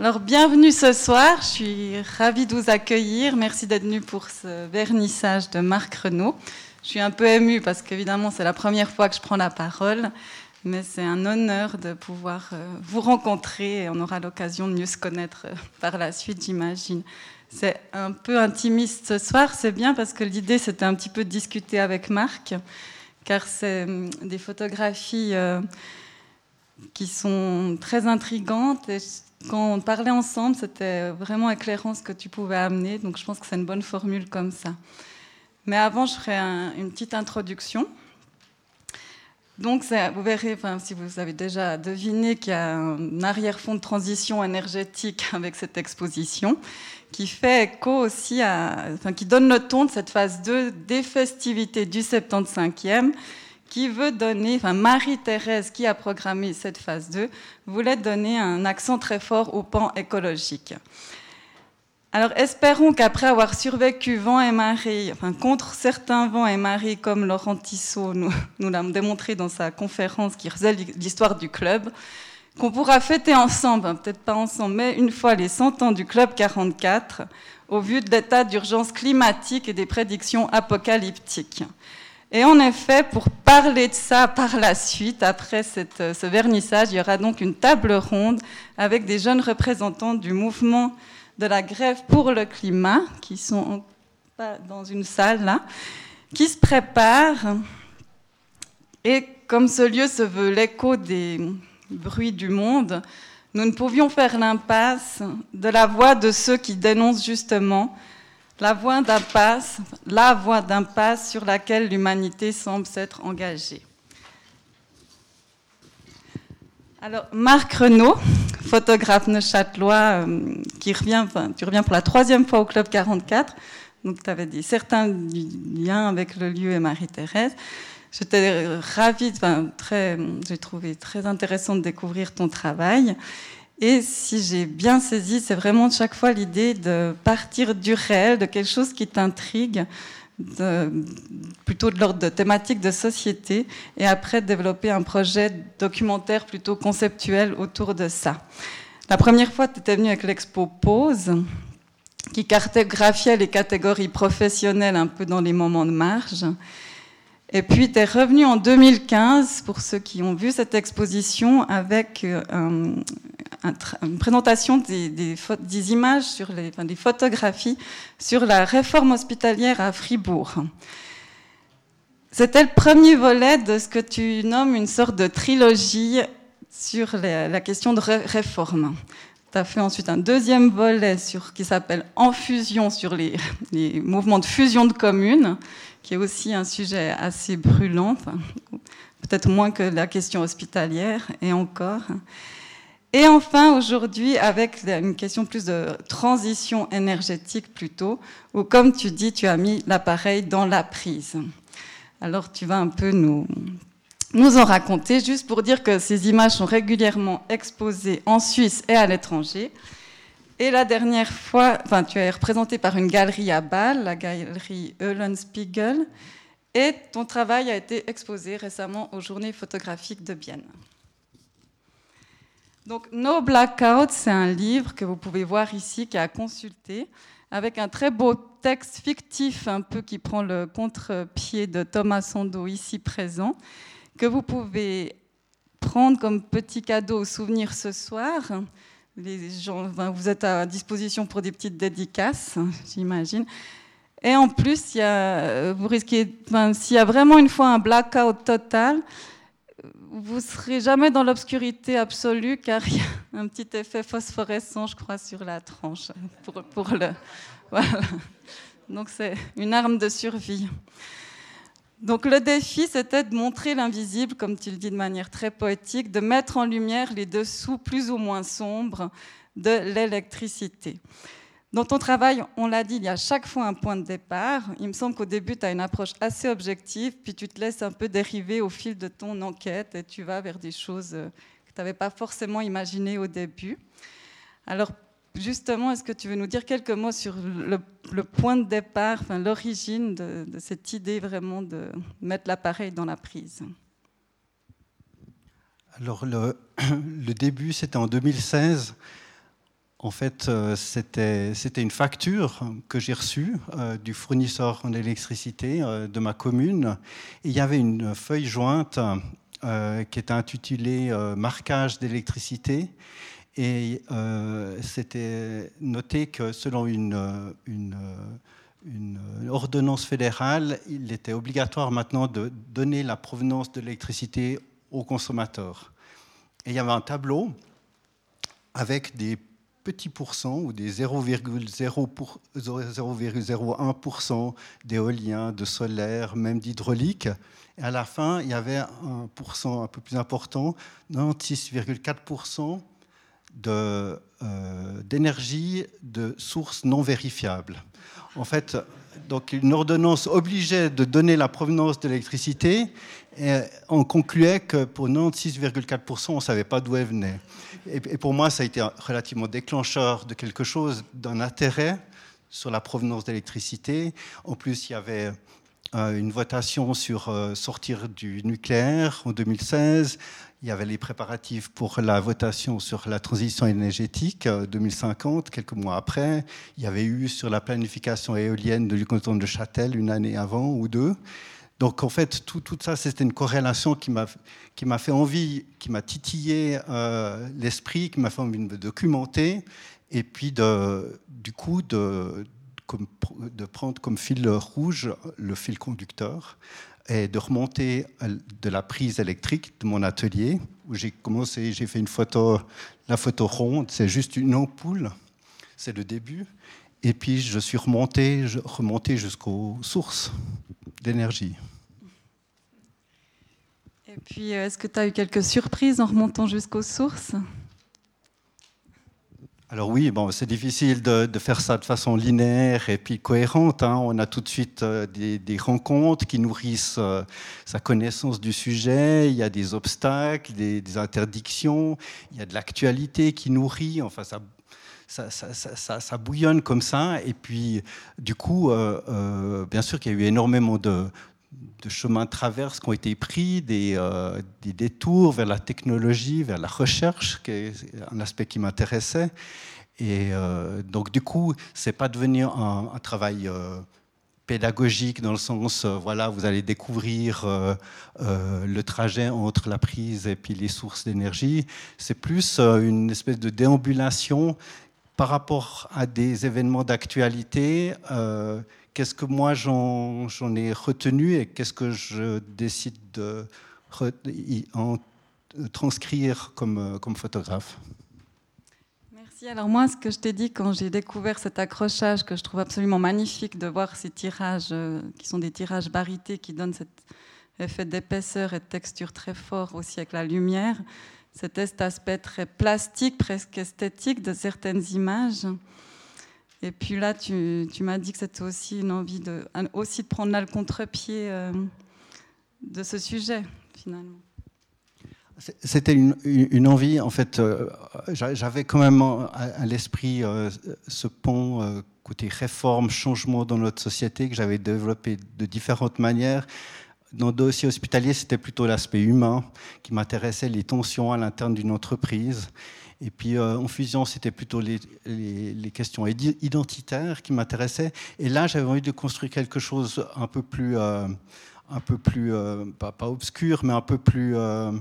Alors bienvenue ce soir, je suis ravie de vous accueillir. Merci d'être venu pour ce vernissage de Marc Renault. Je suis un peu émue parce qu'évidemment c'est la première fois que je prends la parole, mais c'est un honneur de pouvoir euh, vous rencontrer et on aura l'occasion de mieux se connaître euh, par la suite, j'imagine. C'est un peu intimiste ce soir, c'est bien parce que l'idée c'était un petit peu de discuter avec Marc, car c'est hum, des photographies euh, qui sont très intrigantes et quand on parlait ensemble, c'était vraiment éclairant ce que tu pouvais amener, donc je pense que c'est une bonne formule comme ça. Mais avant, je ferai une petite introduction. Donc, vous verrez, enfin, si vous avez déjà deviné, qu'il y a un arrière-fond de transition énergétique avec cette exposition, qui fait écho aussi à, enfin, qui donne le ton de cette phase 2 des festivités du 75e, qui veut donner, enfin Marie-Thérèse qui a programmé cette phase 2, voulait donner un accent très fort au pan écologique. Alors espérons qu'après avoir survécu vent et marée, enfin contre certains vents et marées comme Laurent Tissot nous, l'a démontré dans sa conférence qui faisait l'histoire du club, qu'on pourra fêter ensemble, hein, peut-être pas ensemble, mais une fois les 100 ans du club 44, au vu de l'état d'urgence climatique et des prédictions apocalyptiques. Et en effet, pour parler de ça par la suite, après cette, ce vernissage, il y aura donc une table ronde avec des jeunes représentants du mouvement de la grève pour le climat, qui sont dans une salle là, qui se préparent. Et comme ce lieu se veut l'écho des bruits du monde, nous ne pouvions faire l'impasse de la voix de ceux qui dénoncent justement la voie d'impasse, la voie d'impasse sur laquelle l'humanité semble s'être engagée. Alors, Marc Renault, photographe neuchâtelois, euh, qui revient, tu reviens pour la troisième fois au Club 44. Donc, tu avais dit certains liens avec le lieu et Marie-Thérèse. J'étais ravie, j'ai trouvé très intéressant de découvrir ton travail. Et si j'ai bien saisi, c'est vraiment chaque fois l'idée de partir du réel, de quelque chose qui t'intrigue, plutôt de l'ordre de thématique de société, et après développer un projet documentaire plutôt conceptuel autour de ça. La première fois, tu étais venu avec l'expo Pause, qui cartographiait les catégories professionnelles un peu dans les moments de marge. Et puis, tu es revenu en 2015, pour ceux qui ont vu cette exposition, avec euh, une présentation des, images, sur des photographies sur la réforme hospitalière à Fribourg. C'était le premier volet de ce que tu nommes une sorte de trilogie sur la question de réforme. Tu as fait ensuite un deuxième volet qui s'appelle En fusion sur les, mouvements de fusion de communes, qui est aussi un sujet assez brûlant, peut-être moins que la question hospitalière, et encore. Et enfin, aujourd'hui, avec une question plus de transition énergétique plutôt, où, comme tu dis, tu as mis l'appareil dans la prise. Alors, tu vas un peu nous, en raconter, juste pour dire que ces images sont régulièrement exposées en Suisse et à l'étranger. Et la dernière fois, enfin, tu es représenté par une galerie à Bâle, la galerie Eulenspiegel, et ton travail a été exposé récemment aux Journées photographiques de Bienne. Donc, No Blackout, c'est un livre que vous pouvez voir ici, qui a consulté, avec un très beau texte fictif, un peu qui prend le contre-pied de Thomas Sando, ici présent, que vous pouvez prendre comme petit cadeau au souvenir ce soir. Les gens, vous êtes à disposition pour des petites dédicaces, j'imagine. Et en plus, y a, vous risquez, s'il y a vraiment une fois un blackout total, vous serez jamais dans l'obscurité absolue car il y a un petit effet phosphorescent, je crois, sur la tranche. Pour, le. Donc c'est une arme de survie. Donc le défi, c'était de montrer l'invisible, comme tu le dis de manière très poétique, de mettre en lumière les dessous plus ou moins sombres de l'électricité. Dans ton travail, on l'a dit, il y a chaque fois un point de départ. Il me semble qu'au début, tu as une approche assez objective, puis tu te laisses un peu dériver au fil de ton enquête et tu vas vers des choses euh, que tu n'avais pas forcément imaginées au début. Alors, justement, est-ce que tu veux nous dire quelques mots sur le, point de départ, enfin, l'origine de, cette idée vraiment de mettre l'appareil dans la prise? Alors, le, le début, c'était en 2016 en fait, euh, c'était une facture que j'ai reçue euh, du fournisseur en électricité euh, de ma commune. Il y avait une feuille jointe qui était intitulée Marquage d'électricité. Et c'était noté que selon une, une, ordonnance fédérale, il était obligatoire maintenant de donner la provenance de l'électricité aux consommateurs. Et il y avait un tableau avec des petits pourcents ou des 0,01% d'éolien, de solaire, même d'hydraulique. À la fin, il y avait un pourcent un peu plus important, 96,4% euh, d'énergie de, sources non vérifiables. En fait, donc une ordonnance obligeait de donner la provenance de l'électricité et on concluait que pour 96,4%, on ne savait pas d'où elle venait. Et, pour moi, ça a été relativement déclencheur de quelque chose, d'un intérêt sur la provenance d'électricité. En plus, il y avait euh, une votation sur euh, sortir du nucléaire en 2016. Il y avait les préparatifs pour la votation sur la transition énergétique 2050, euh, quelques mois après. Il y avait eu sur la planification éolienne du canton de Châtel une année avant ou deux. Donc en fait, tout, ça, c'était une corrélation qui m'a, fait envie, qui m'a titillé euh, l'esprit, qui m'a fait envie de me documenter, et puis de, du coup de, de prendre comme fil rouge le fil conducteur et de remonter de la prise électrique de mon atelier, où j'ai commencé, j'ai fait une photo, la photo ronde, c'est juste une ampoule, c'est le début, et puis je suis remonté, remonté jusqu'aux sources d'énergie. Et puis, euh, est-ce que tu as eu quelques surprises en remontant jusqu'aux sources? Alors oui, bon, c'est difficile de, faire ça de façon linéaire et puis cohérente. Hein. On a tout de suite euh, des, rencontres qui nourrissent euh, sa connaissance du sujet. Il y a des obstacles, des, interdictions. Il y a de l'actualité qui nourrit. Enfin, ça, ça, bouillonne comme ça. Et puis, du coup, bien sûr qu'il y a eu énormément de, de chemins de traverse qui ont été pris, euh, des, détours vers la technologie, vers la recherche, qui est un aspect qui m'intéressait. Et euh, donc, du coup, c'est pas devenir un, travail euh, pédagogique dans le sens, voilà, vous allez découvrir le trajet entre la prise et puis les sources d'énergie. C'est plus une espèce de déambulation par rapport à des événements d'actualité qu'est-ce que moi j'en ai retenu et qu'est-ce que je décide de transcrire comme, comme photographe. Merci. Alors moi, ce que je t'ai dit quand j'ai découvert cet accrochage que je trouve absolument magnifique de voir ces tirages euh, qui sont des tirages barités qui donnent cet effet d'épaisseur et de texture très fort aussi avec la lumière, cet aspect très plastique, presque esthétique de certaines images. Et puis là, tu, m'as dit que c'était aussi une envie de, aussi de prendre le contre-pied euh, de ce sujet, finalement. C'était une, envie, en fait, euh, j'avais quand même à, l'esprit euh, ce pont côté réforme, changement dans notre société que j'avais développé de différentes manières. Dans le dossier hospitalier, c'était plutôt l'aspect humain qui m'intéressait, les tensions à l'interne d'une entreprise. Et puis euh, en fusion, c'était plutôt les, questions identitaires qui m'intéressaient. Et là, j'avais envie de construire quelque chose un peu plus, euh, un peu plus euh, pas, obscur, mais un peu plus, un,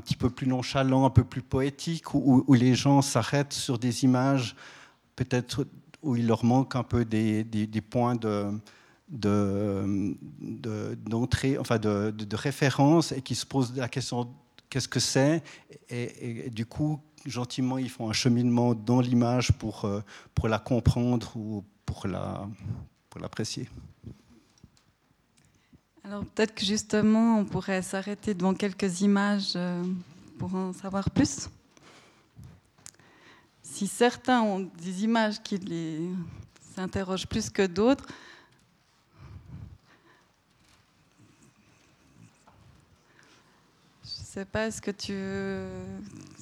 petit peu plus nonchalant, un peu plus poétique, où, les gens s'arrêtent sur des images, peut-être où il leur manque un peu des, points de d'entrée, enfin de, de, référence et qui se posent la question qu'est-ce que c'est et, du coup, gentiment, ils font un cheminement dans l'image pour, euh, pour la comprendre ou pour la pour l'apprécier. Alors peut-être que justement, on pourrait s'arrêter devant quelques images euh, pour en savoir plus. Si certains ont des images qui les s'interrogent plus que d'autres, sais pas, est-ce que tu.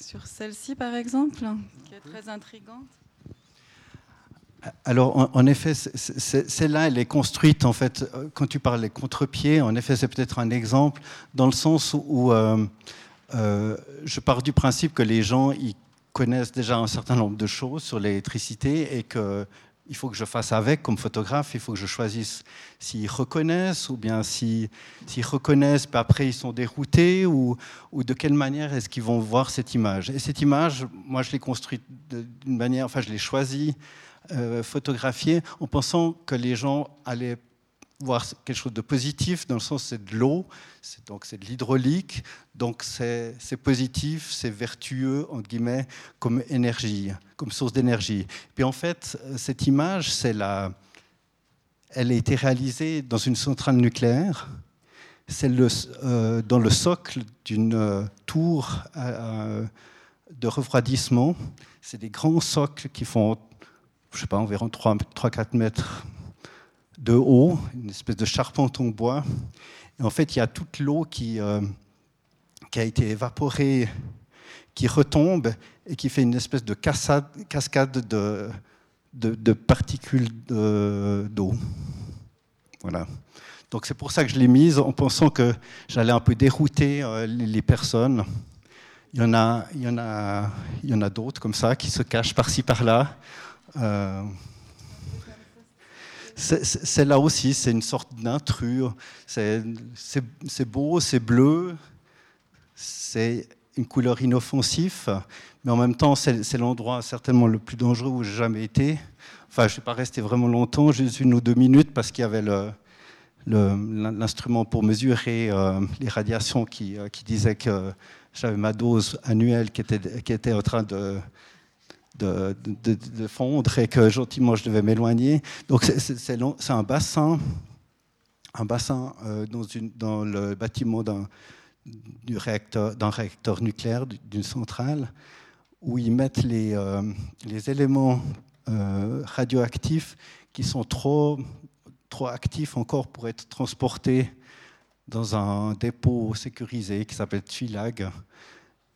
Sur celle-ci, par exemple, qui est très intrigante alors, en, effet, celle-là, elle est construite, en fait, quand tu parles des contre-pieds, en effet, c'est peut-être un exemple, dans le sens où euh, euh, je pars du principe que les gens, ils connaissent déjà un certain nombre de choses sur l'électricité et que il faut que je fasse avec comme photographe, il faut que je choisisse s'ils reconnaissent ou bien s'ils reconnaissent, puis après ils sont déroutés ou, ou de quelle manière est-ce qu'ils vont voir cette image. Et cette image, moi je l'ai construite d'une manière, enfin je l'ai choisie, euh, photographiée en pensant que les gens allaient voir quelque chose de positif, dans le sens c'est de l'eau, donc c'est de l'hydraulique, donc c'est positif, c'est vertueux, entre guillemets, comme énergie, comme source d'énergie. Puis en fait, cette image, c'est la, elle a été réalisée dans une centrale nucléaire, c'est euh, dans le socle d'une euh, tour euh, de refroidissement. C'est des grands socles qui font, je sais pas, environ 3-4 mètres de haut, une espèce de charpente en bois. En fait, il y a toute l'eau qui, euh, qui a été évaporée, qui retombe et qui fait une espèce de cascade, cascade de, de, particules d'eau. voilà. Donc c'est pour ça que je l'ai mise, en pensant que j'allais un peu dérouter euh, les personnes. Il y en a, il y en a, il y en a d'autres comme ça qui se cachent par-ci par-là. Euh, c'est là aussi, c'est une sorte d'intrus. C'est beau, c'est bleu, c'est une couleur inoffensive, mais en même temps, c'est l'endroit certainement le plus dangereux où j'ai jamais été. Enfin, je ne suis pas resté vraiment longtemps, juste une ou deux minutes, parce qu'il y avait l'instrument pour mesurer euh, les radiations qui, euh, disait que j'avais ma dose annuelle qui était en train de, de, fondre et que gentiment je devais m'éloigner. Donc c'est un bassin, un bassin euh, dans, le bâtiment d'un réacteur, nucléaire, d'une centrale, où ils mettent les, euh, éléments euh, radioactifs qui sont trop, trop actifs encore pour être transportés dans un dépôt sécurisé qui s'appelle Twilag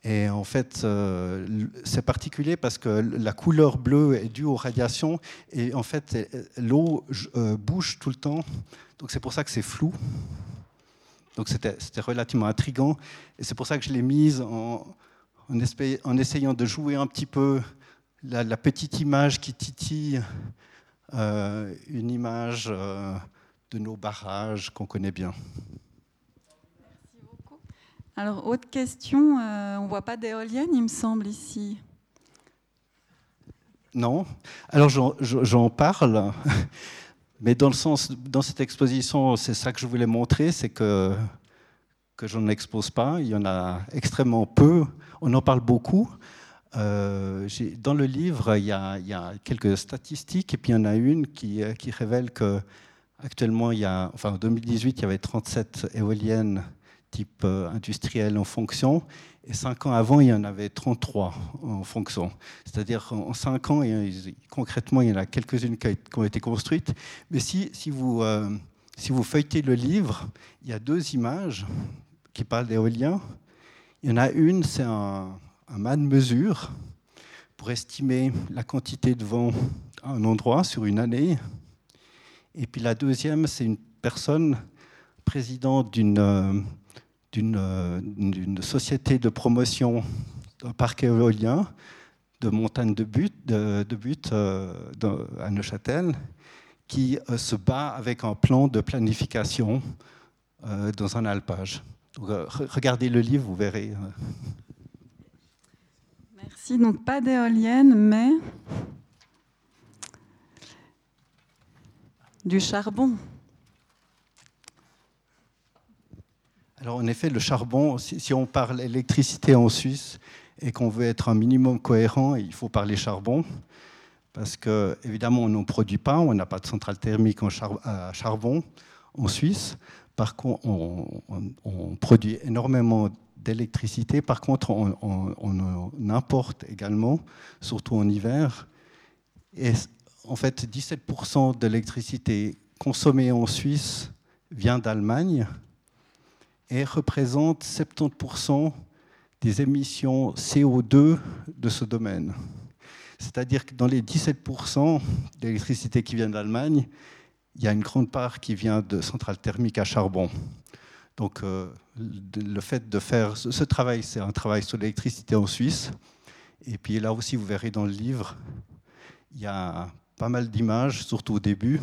et en fait, euh, c'est particulier parce que la couleur bleue est due aux radiations et en fait, l'eau euh, bouge tout le temps. Donc c'est pour ça que c'est flou. Donc c'était relativement intrigant. Et c'est pour ça que je l'ai mise en, essayant de jouer un petit peu la, petite image qui titille euh, une image de nos barrages qu'on connaît bien. Alors, autre question, euh, on ne voit pas d'éoliennes, il me semble, ici. Non. Alors, j'en parle, mais dans le sens, dans cette exposition, c'est ça que je voulais montrer, c'est que, que je n'expose pas. Il y en a extrêmement peu. On en parle beaucoup. Euh, dans le livre, il y, a, quelques statistiques, et puis il y en a une qui, qui révèle que actuellement, il y a, enfin, en 2018, il y avait 37 éoliennes type euh, industriel en fonction. Et cinq ans avant, il y en avait 33 en fonction. C'est-à-dire en cinq ans, concrètement, il y en a quelques-unes qui ont été construites. Mais si, si, vous, euh, si vous feuilletez le livre, il y a deux images qui parlent d'éolien. Il y en a une, c'est un, un de mesure pour estimer la quantité de vent à un endroit sur une année. Et puis la deuxième, c'est une personne présidente d'une euh, d'une société de promotion d'un parc éolien de montagne de but, de, but euh, à Neuchâtel, qui euh, se bat avec un plan de planification dans un alpage. regardez le livre, vous verrez. Merci. Donc pas d'éolienne, mais du charbon. Alors en effet, le charbon, si, on parle électricité en Suisse et qu'on veut être un minimum cohérent, il faut parler charbon. Parce que, évidemment, on n'en produit pas, on n'a pas de centrale thermique à charbon en Suisse. Par contre, on, produit énormément d'électricité. Par contre, on, on, importe également, surtout en hiver. Et en fait, 17% de l'électricité consommée en Suisse vient d'Allemagne et représente 70% des émissions CO2 de ce domaine. C'est-à-dire que dans les 17% d'électricité qui vient d'Allemagne, il y a une grande part qui vient de centrales thermiques à charbon. Donc euh, le fait de faire ce travail, c'est un travail sur l'électricité en Suisse. Et puis là aussi, vous verrez dans le livre, il y a pas mal d'images, surtout au début,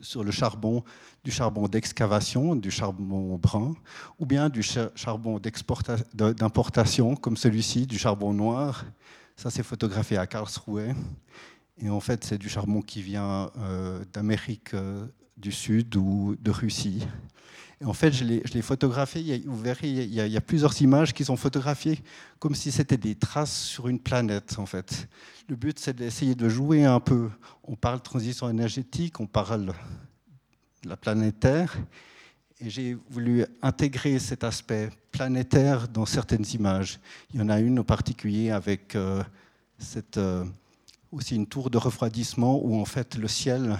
sur le charbon, du charbon d'excavation, du charbon brun, ou bien du charbon d'importation, comme celui-ci, du charbon noir. Ça, c'est photographié à Karlsruhe. Et en fait, c'est du charbon qui vient euh, d'Amérique euh, du Sud ou de Russie. En fait, je l'ai photographié. Vous verrez, il y, a, il y, a, plusieurs images qui sont photographiées comme si c'était des traces sur une planète, en fait. Le but, c'est d'essayer de jouer un peu. On parle transition énergétique, on parle de la planète Terre. Et j'ai voulu intégrer cet aspect planétaire dans certaines images. Il y en a une en particulier avec euh, cette, euh, aussi une tour de refroidissement où en fait le ciel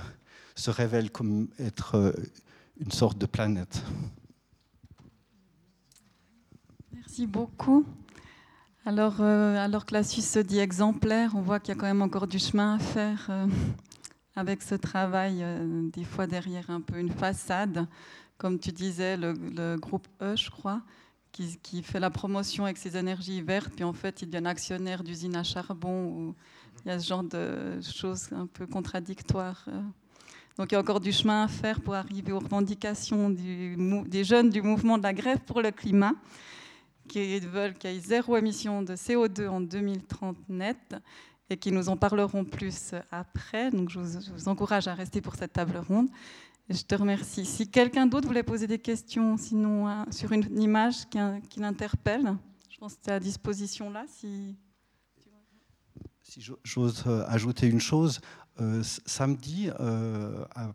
se révèle comme être euh, une sorte de planète. Merci beaucoup. Alors, euh, alors que la Suisse se dit exemplaire, on voit qu'il y a quand même encore du chemin à faire euh, avec ce travail, euh, des fois derrière un peu une façade. Comme tu disais, le, groupe E, je crois, qui, fait la promotion avec ses énergies vertes, puis en fait, il devient actionnaire d'usines à charbon. Il y a ce genre de choses un peu contradictoires. Donc il y a encore du chemin à faire pour arriver aux revendications des jeunes du mouvement de la grève pour le climat, qui veulent qu'il y ait zéro émission de CO2 en 2030 net et qui nous en parleront plus après. Donc je vous, encourage à rester pour cette table ronde. je te remercie. Si quelqu'un d'autre voulait poser des questions, sinon hein, sur une image qui, l'interpelle, je pense que tu es à disposition là. Si, j'ose euh, ajouter une chose, samedi, euh, hein,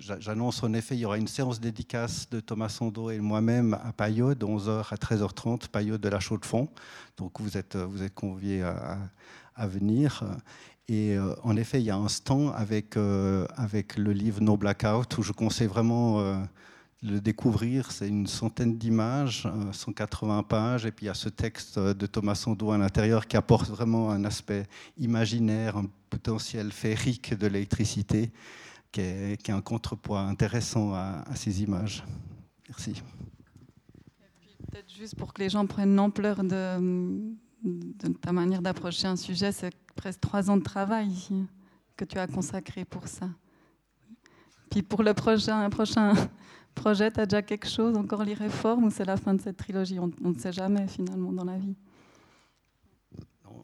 J'annonce en effet, il y aura une séance dédicace de Thomas Sando et moi-même à Payot de 11h à 13h30, Payot de la Chaux-de-Fonds. Donc vous êtes, vous êtes conviés à, venir. Et en effet, il y a un stand avec, avec le livre No Blackout où je conseille vraiment le découvrir. C'est une centaine d'images, 180 pages, et puis il y a ce texte de Thomas Sando à l'intérieur qui apporte vraiment un aspect imaginaire, un potentiel féerique de l'électricité, qui est, qui est, un contrepoids intéressant à, ces images. Merci. Peut-être juste pour que les gens prennent l'ampleur de, de, ta manière d'approcher un sujet, c'est presque trois ans de travail que tu as consacré pour ça. Puis pour le prochain, prochain projet, tu déjà quelque chose, encore les réformes, ou c'est la fin de cette trilogie? On, ne sait jamais finalement dans la vie.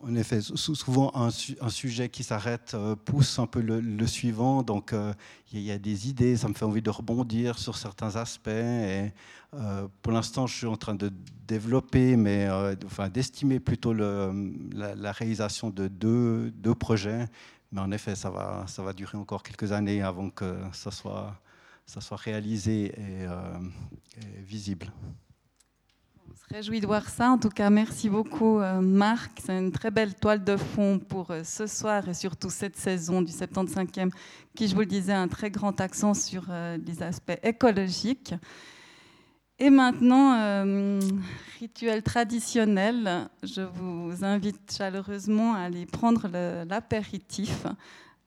En effet, souvent un, sujet qui s'arrête euh, pousse un peu le, suivant, donc euh, il y, a des idées, ça me fait envie de rebondir sur certains aspects. Et, euh, pour l'instant, je suis en train de développer, mais enfin d'estimer plutôt la, réalisation de deux, deux projets. Mais en effet, ça va, ça va durer encore quelques années avant que ça soit ça soit réalisé euh, et, visible. On se réjouit de voir ça. En tout cas, merci beaucoup, euh, Marc. C'est une très belle toile de fond pour euh, ce soir et surtout cette saison du 75e, qui, je vous le disais, a un très grand accent sur les aspects écologiques. Et maintenant, rituel traditionnel, je vous invite chaleureusement à aller prendre l'apéritif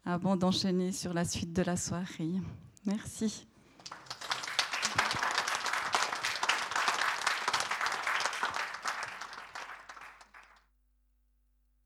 avant d'enchaîner sur la suite de la soirée. Merci.